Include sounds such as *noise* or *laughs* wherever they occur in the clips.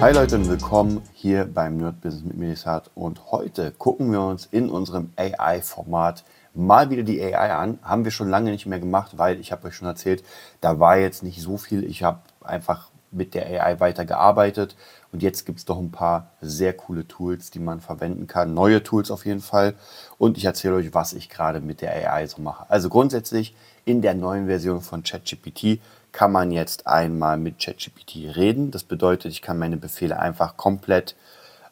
Hi Leute und willkommen hier beim Nerd Business mit Melisat und heute gucken wir uns in unserem AI-Format mal wieder die AI an. Haben wir schon lange nicht mehr gemacht, weil ich habe euch schon erzählt, da war jetzt nicht so viel. Ich habe einfach mit der AI weitergearbeitet und jetzt gibt es doch ein paar sehr coole Tools, die man verwenden kann. Neue Tools auf jeden Fall und ich erzähle euch, was ich gerade mit der AI so mache. Also grundsätzlich in der neuen Version von ChatGPT kann man jetzt einmal mit ChatGPT reden. Das bedeutet, ich kann meine Befehle einfach komplett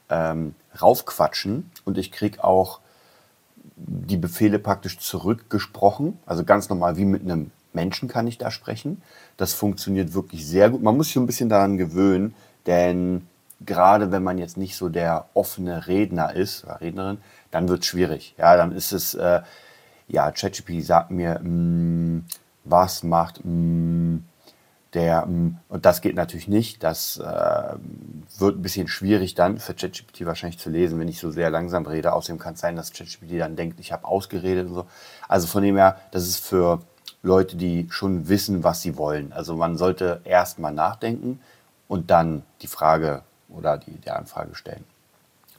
ähm, raufquatschen und ich kriege auch die Befehle praktisch zurückgesprochen. Also ganz normal wie mit einem Menschen kann ich da sprechen. Das funktioniert wirklich sehr gut. Man muss sich ein bisschen daran gewöhnen, denn gerade wenn man jetzt nicht so der offene Redner ist oder Rednerin, dann wird es schwierig. Ja, dann ist es, äh, ja, ChatGPT sagt mir, mh, mm, was macht mh, mm, der, mh, mm, und das geht natürlich nicht. Das äh, wird ein bisschen schwierig dann für ChatGPT wahrscheinlich zu lesen, wenn ich so sehr langsam rede. Außerdem kann es sein, dass ChatGPT dann denkt, ich habe ausgeredet und so. Also von dem her, das ist für Leute, die schon wissen, was sie wollen. Also man sollte erst mal nachdenken und dann die Frage oder die, die Anfrage stellen.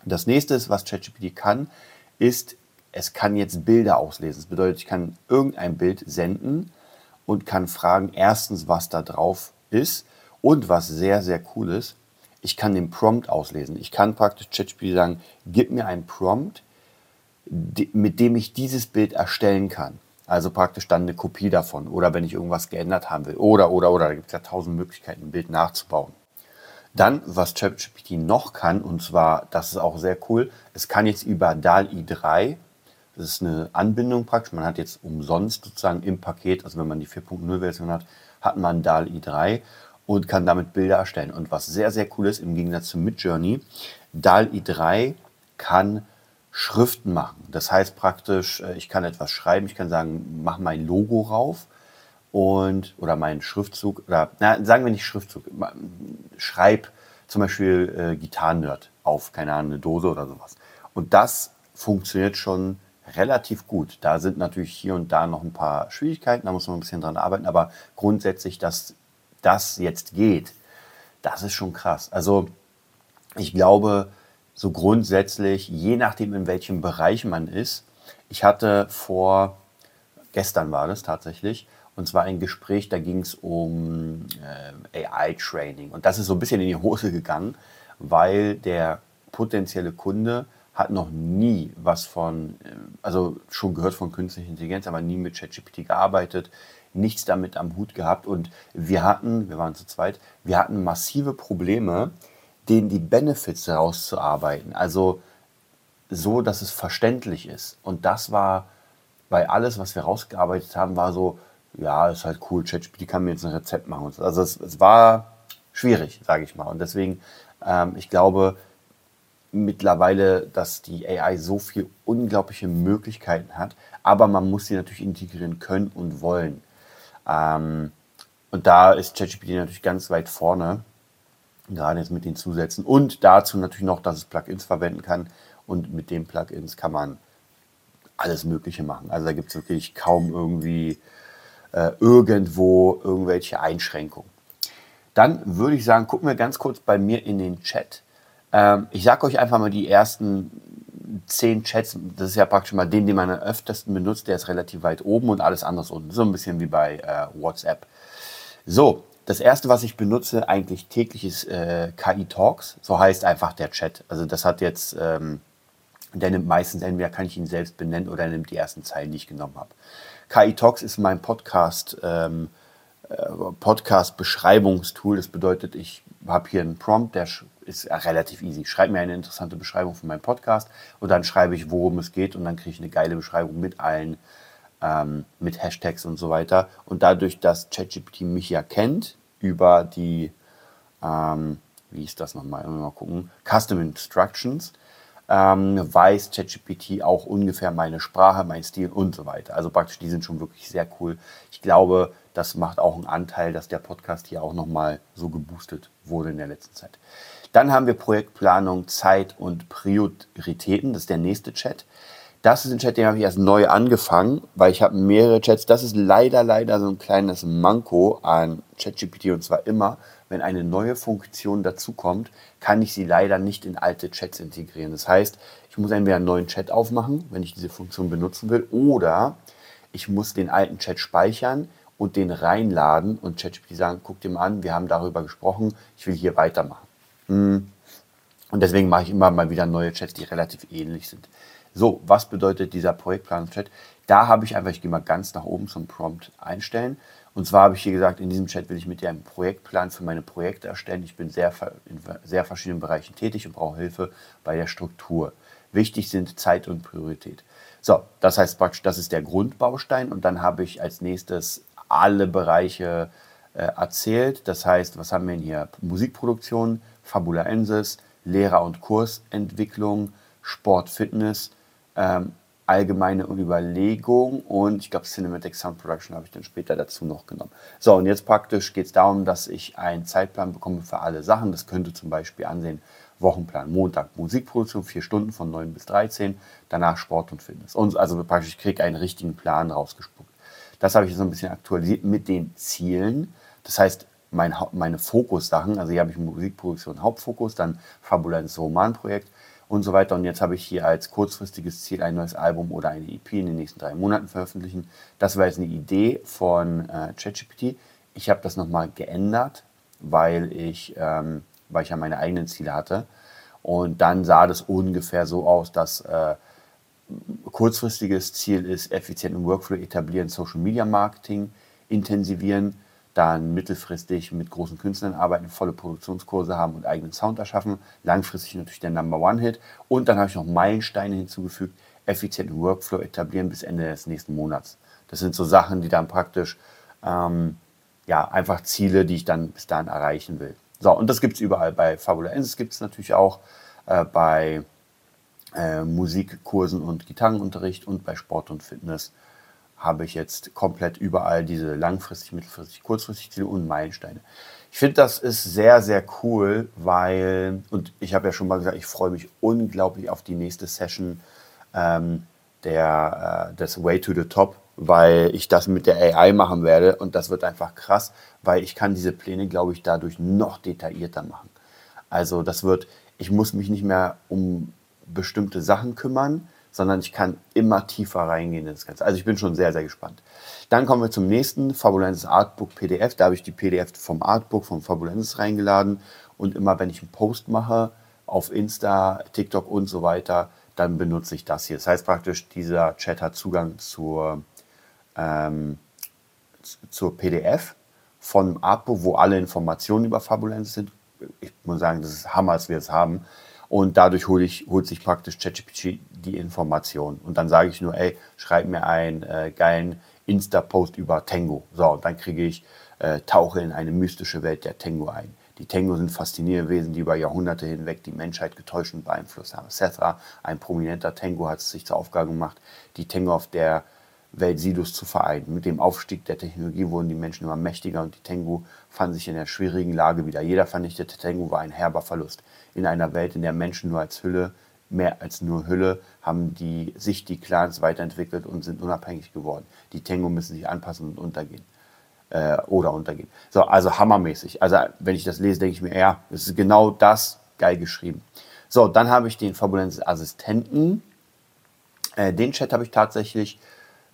Das nächste, was ChatGPT kann, ist, es kann jetzt Bilder auslesen. Das bedeutet, ich kann irgendein Bild senden und kann fragen, erstens, was da drauf ist und was sehr, sehr cool ist, ich kann den Prompt auslesen. Ich kann praktisch ChatGPT sagen, gib mir einen Prompt, mit dem ich dieses Bild erstellen kann. Also praktisch dann eine Kopie davon. Oder wenn ich irgendwas geändert haben will. Oder, oder, oder. Da gibt es ja tausend Möglichkeiten, ein Bild nachzubauen. Dann, was ChatGPT noch kann, und zwar, das ist auch sehr cool, es kann jetzt über DALI 3 das ist eine Anbindung praktisch. Man hat jetzt umsonst sozusagen im Paket, also wenn man die 4.0-Version hat, hat man DALI 3 und kann damit Bilder erstellen. Und was sehr, sehr cool ist, im Gegensatz zu Midjourney, DALI 3 kann Schriften machen. Das heißt praktisch, äh, ich kann etwas schreiben, ich kann sagen, mach mein Logo rauf und oder meinen Schriftzug oder na, sagen wir nicht Schriftzug, schreib zum Beispiel äh, Gitarrennerd auf, keine Ahnung, eine Dose oder sowas. Und das funktioniert schon relativ gut. Da sind natürlich hier und da noch ein paar Schwierigkeiten, da muss man ein bisschen dran arbeiten, aber grundsätzlich, dass das jetzt geht, das ist schon krass. Also ich glaube, so grundsätzlich, je nachdem, in welchem Bereich man ist, ich hatte vor, gestern war das tatsächlich, und zwar ein Gespräch, da ging es um äh, AI-Training. Und das ist so ein bisschen in die Hose gegangen, weil der potenzielle Kunde hat noch nie was von, äh, also schon gehört von künstlicher Intelligenz, aber nie mit ChatGPT gearbeitet, nichts damit am Hut gehabt. Und wir hatten, wir waren zu zweit, wir hatten massive Probleme, denen die Benefits herauszuarbeiten. Also so, dass es verständlich ist. Und das war, weil alles, was wir rausgearbeitet haben, war so, ja, ist halt cool, ChatGPT kann mir jetzt ein Rezept machen. Also es, es war schwierig, sage ich mal. Und deswegen, ähm, ich glaube, mittlerweile, dass die AI so viele unglaubliche Möglichkeiten hat, aber man muss sie natürlich integrieren können und wollen. Ähm, und da ist ChatGPT natürlich ganz weit vorne, gerade jetzt mit den Zusätzen. Und dazu natürlich noch, dass es Plugins verwenden kann. Und mit den Plugins kann man alles Mögliche machen. Also da gibt es wirklich kaum irgendwie äh, irgendwo irgendwelche Einschränkungen. Dann würde ich sagen, gucken wir ganz kurz bei mir in den Chat. Ähm, ich sage euch einfach mal die ersten zehn Chats. Das ist ja praktisch mal den, den man am öftesten benutzt. Der ist relativ weit oben und alles andere unten. So ein bisschen wie bei äh, WhatsApp. So, das erste, was ich benutze eigentlich täglich ist äh, KI Talks. So heißt einfach der Chat. Also das hat jetzt, ähm, der nimmt meistens entweder kann ich ihn selbst benennen oder er nimmt die ersten Zeilen, die ich genommen habe. KI Talks ist mein Podcast. Ähm, äh, Podcast-Beschreibungstool. Das bedeutet, ich habe hier einen Prompt, der ist relativ easy. Schreib mir eine interessante Beschreibung von meinem Podcast und dann schreibe ich, worum es geht und dann kriege ich eine geile Beschreibung mit allen, ähm, mit Hashtags und so weiter. Und dadurch, dass ChatGPT mich ja kennt über die, ähm, wie ist das nochmal, mal gucken, Custom Instructions, ähm, weiß ChatGPT auch ungefähr meine Sprache, mein Stil und so weiter. Also praktisch, die sind schon wirklich sehr cool. Ich glaube, das macht auch einen Anteil, dass der Podcast hier auch nochmal so geboostet wurde in der letzten Zeit. Dann haben wir Projektplanung, Zeit und Prioritäten. Das ist der nächste Chat. Das ist ein Chat, den habe ich erst neu angefangen, weil ich habe mehrere Chats. Das ist leider, leider so ein kleines Manko an ChatGPT und zwar immer, wenn eine neue Funktion dazukommt, kann ich sie leider nicht in alte Chats integrieren. Das heißt, ich muss entweder einen neuen Chat aufmachen, wenn ich diese Funktion benutzen will, oder ich muss den alten Chat speichern und den reinladen und ChatGPT sagen, guck dir mal an, wir haben darüber gesprochen, ich will hier weitermachen. Hm. Und deswegen mache ich immer mal wieder neue Chats, die relativ ähnlich sind. So, was bedeutet dieser Projektplan-Chat? Da habe ich einfach, ich gehe mal ganz nach oben zum Prompt einstellen. Und zwar habe ich hier gesagt, in diesem Chat will ich mit dir einen Projektplan für meine Projekte erstellen. Ich bin sehr, in sehr verschiedenen Bereichen tätig und brauche Hilfe bei der Struktur. Wichtig sind Zeit und Priorität. So, das heißt praktisch, das ist der Grundbaustein. Und dann habe ich als nächstes alle Bereiche äh, erzählt. Das heißt, was haben wir denn hier? Musikproduktion, Fabula Ensis, Lehrer- und Kursentwicklung, Sport, Fitness, ähm, allgemeine Überlegung und ich glaube Cinematic Sound Production habe ich dann später dazu noch genommen. So, und jetzt praktisch geht es darum, dass ich einen Zeitplan bekomme für alle Sachen. Das könnte zum Beispiel ansehen, Wochenplan, Montag Musikproduktion, vier Stunden von 9 bis 13, danach Sport und Fitness. Und also praktisch, ich kriege einen richtigen Plan rausgespuckt. Das habe ich so ein bisschen aktualisiert mit den Zielen. Das heißt, mein, meine Fokussachen, also hier habe ich Musikproduktion Hauptfokus, dann Fabulenz Romanprojekt und so weiter. Und jetzt habe ich hier als kurzfristiges Ziel ein neues Album oder eine EP in den nächsten drei Monaten veröffentlichen. Das war jetzt eine Idee von äh, ChatGPT. Ich habe das nochmal geändert, weil ich, ähm, weil ich ja meine eigenen Ziele hatte. Und dann sah das ungefähr so aus, dass äh, kurzfristiges Ziel ist, effizienten Workflow etablieren, Social Media Marketing intensivieren dann mittelfristig mit großen Künstlern arbeiten, volle Produktionskurse haben und eigenen Sound erschaffen. Langfristig natürlich der Number One Hit. Und dann habe ich noch Meilensteine hinzugefügt, effizienten Workflow etablieren bis Ende des nächsten Monats. Das sind so Sachen, die dann praktisch ähm, ja, einfach Ziele, die ich dann bis dahin erreichen will. So, und das gibt es überall. Bei Fabula Ensis gibt es natürlich auch äh, bei äh, Musikkursen und Gitarrenunterricht und bei Sport und Fitness habe ich jetzt komplett überall diese langfristig, mittelfristig, kurzfristig Ziele und Meilensteine. Ich finde, das ist sehr, sehr cool, weil, und ich habe ja schon mal gesagt, ich freue mich unglaublich auf die nächste Session ähm, der, äh, des Way to the Top, weil ich das mit der AI machen werde und das wird einfach krass, weil ich kann diese Pläne, glaube ich, dadurch noch detaillierter machen. Also das wird, ich muss mich nicht mehr um bestimmte Sachen kümmern, sondern ich kann immer tiefer reingehen in das Ganze. Also ich bin schon sehr, sehr gespannt. Dann kommen wir zum nächsten, Fabulensis Artbook PDF. Da habe ich die PDF vom Artbook, vom Fabulensis reingeladen. Und immer wenn ich einen Post mache auf Insta, TikTok und so weiter, dann benutze ich das hier. Das heißt praktisch, dieser Chat hat Zugang zur, ähm, zur PDF von Artbook, wo alle Informationen über Fabulensis sind. Ich muss sagen, das ist Hammer, dass wir es haben. Und dadurch hol ich, holt sich praktisch ChatGPT die Information. Und dann sage ich nur, ey, schreib mir einen äh, geilen Insta-Post über Tango. So, und dann kriege ich, äh, tauche in eine mystische Welt der Tango ein. Die Tango sind faszinierende Wesen, die über Jahrhunderte hinweg die Menschheit getäuscht und beeinflusst haben. Sethra, ein prominenter Tango, hat es sich zur Aufgabe gemacht, die Tango auf der Welt Sidus zu vereinen. Mit dem Aufstieg der Technologie wurden die Menschen immer mächtiger und die Tengu fanden sich in einer schwierigen Lage wieder. Jeder vernichtete Tengu war ein herber Verlust. In einer Welt, in der Menschen nur als Hülle, mehr als nur Hülle, haben die, sich die Clans weiterentwickelt und sind unabhängig geworden. Die Tengu müssen sich anpassen und untergehen. Äh, oder untergehen. So, also hammermäßig. Also, wenn ich das lese, denke ich mir, ja, das ist genau das, geil geschrieben. So, dann habe ich den Fabulensis Assistenten. Äh, den Chat habe ich tatsächlich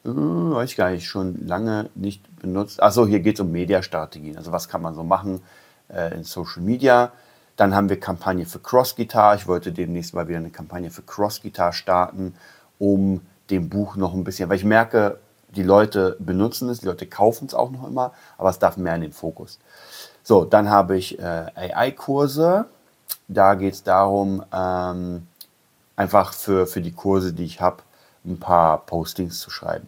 äh, weiß ich gar nicht, schon lange nicht benutzt. Achso, hier geht es um Mediastrategien. Also was kann man so machen äh, in Social Media. Dann haben wir Kampagne für Cross Guitar. Ich wollte demnächst mal wieder eine Kampagne für Cross Guitar starten, um dem Buch noch ein bisschen, weil ich merke, die Leute benutzen es, die Leute kaufen es auch noch immer, aber es darf mehr in den Fokus. So, dann habe ich äh, AI-Kurse. Da geht es darum, ähm, einfach für, für die Kurse, die ich habe, ein paar Postings zu schreiben.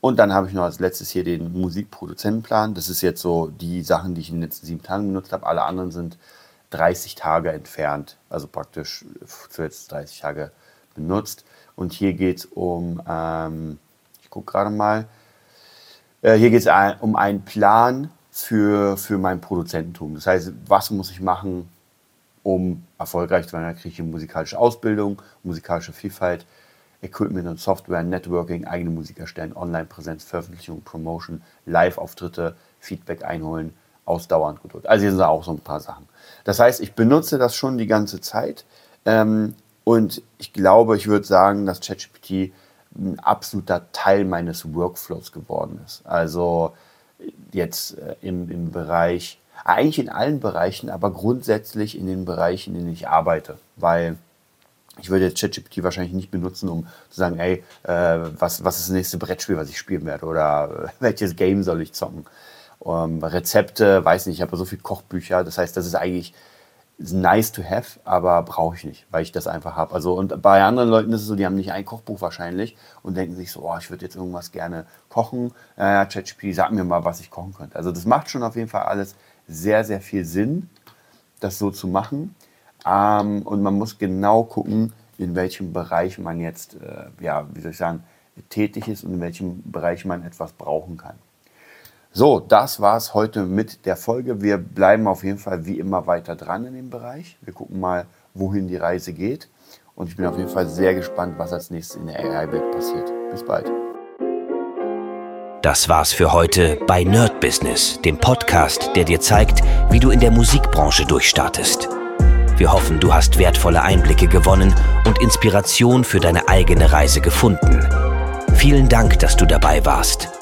Und dann habe ich noch als letztes hier den Musikproduzentenplan. Das ist jetzt so die Sachen, die ich in den letzten sieben Tagen benutzt habe. Alle anderen sind 30 Tage entfernt, also praktisch zuletzt 30 Tage benutzt. Und hier geht es um, ähm, ich gucke gerade mal, äh, hier geht es um einen Plan für, für mein Produzententum. Das heißt, was muss ich machen, um erfolgreich zu werden? Da kriege ich eine musikalische Ausbildung, musikalische Vielfalt, Equipment und Software, Networking, eigene Musik erstellen, Online-Präsenz, Veröffentlichung, Promotion, Live-Auftritte, Feedback einholen, ausdauernd gedrückt. Also hier sind auch so ein paar Sachen. Das heißt, ich benutze das schon die ganze Zeit ähm, und ich glaube, ich würde sagen, dass ChatGPT ein absoluter Teil meines Workflows geworden ist. Also jetzt äh, im, im Bereich, eigentlich in allen Bereichen, aber grundsätzlich in den Bereichen, in denen ich arbeite, weil ich würde jetzt ChatGPT wahrscheinlich nicht benutzen, um zu sagen, ey, äh, was, was ist das nächste Brettspiel, was ich spielen werde oder äh, *laughs* welches Game soll ich zocken. Um, Rezepte, weiß nicht, ich habe so viele Kochbücher, das heißt, das ist eigentlich nice to have, aber brauche ich nicht, weil ich das einfach habe. Also und bei anderen Leuten ist es so, die haben nicht ein Kochbuch wahrscheinlich und denken sich so, oh, ich würde jetzt irgendwas gerne kochen. Äh, ChatGPT, sag mir mal, was ich kochen könnte. Also das macht schon auf jeden Fall alles sehr, sehr viel Sinn, das so zu machen. Ähm, und man muss genau gucken, in welchem Bereich man jetzt, äh, ja, wie soll ich sagen, tätig ist und in welchem Bereich man etwas brauchen kann. So, das war es heute mit der Folge. Wir bleiben auf jeden Fall wie immer weiter dran in dem Bereich. Wir gucken mal, wohin die Reise geht. Und ich bin auf jeden Fall sehr gespannt, was als nächstes in der AI-Welt passiert. Bis bald. Das war's für heute bei Nerd Business, dem Podcast, der dir zeigt, wie du in der Musikbranche durchstartest. Wir hoffen, du hast wertvolle Einblicke gewonnen und Inspiration für deine eigene Reise gefunden. Vielen Dank, dass du dabei warst.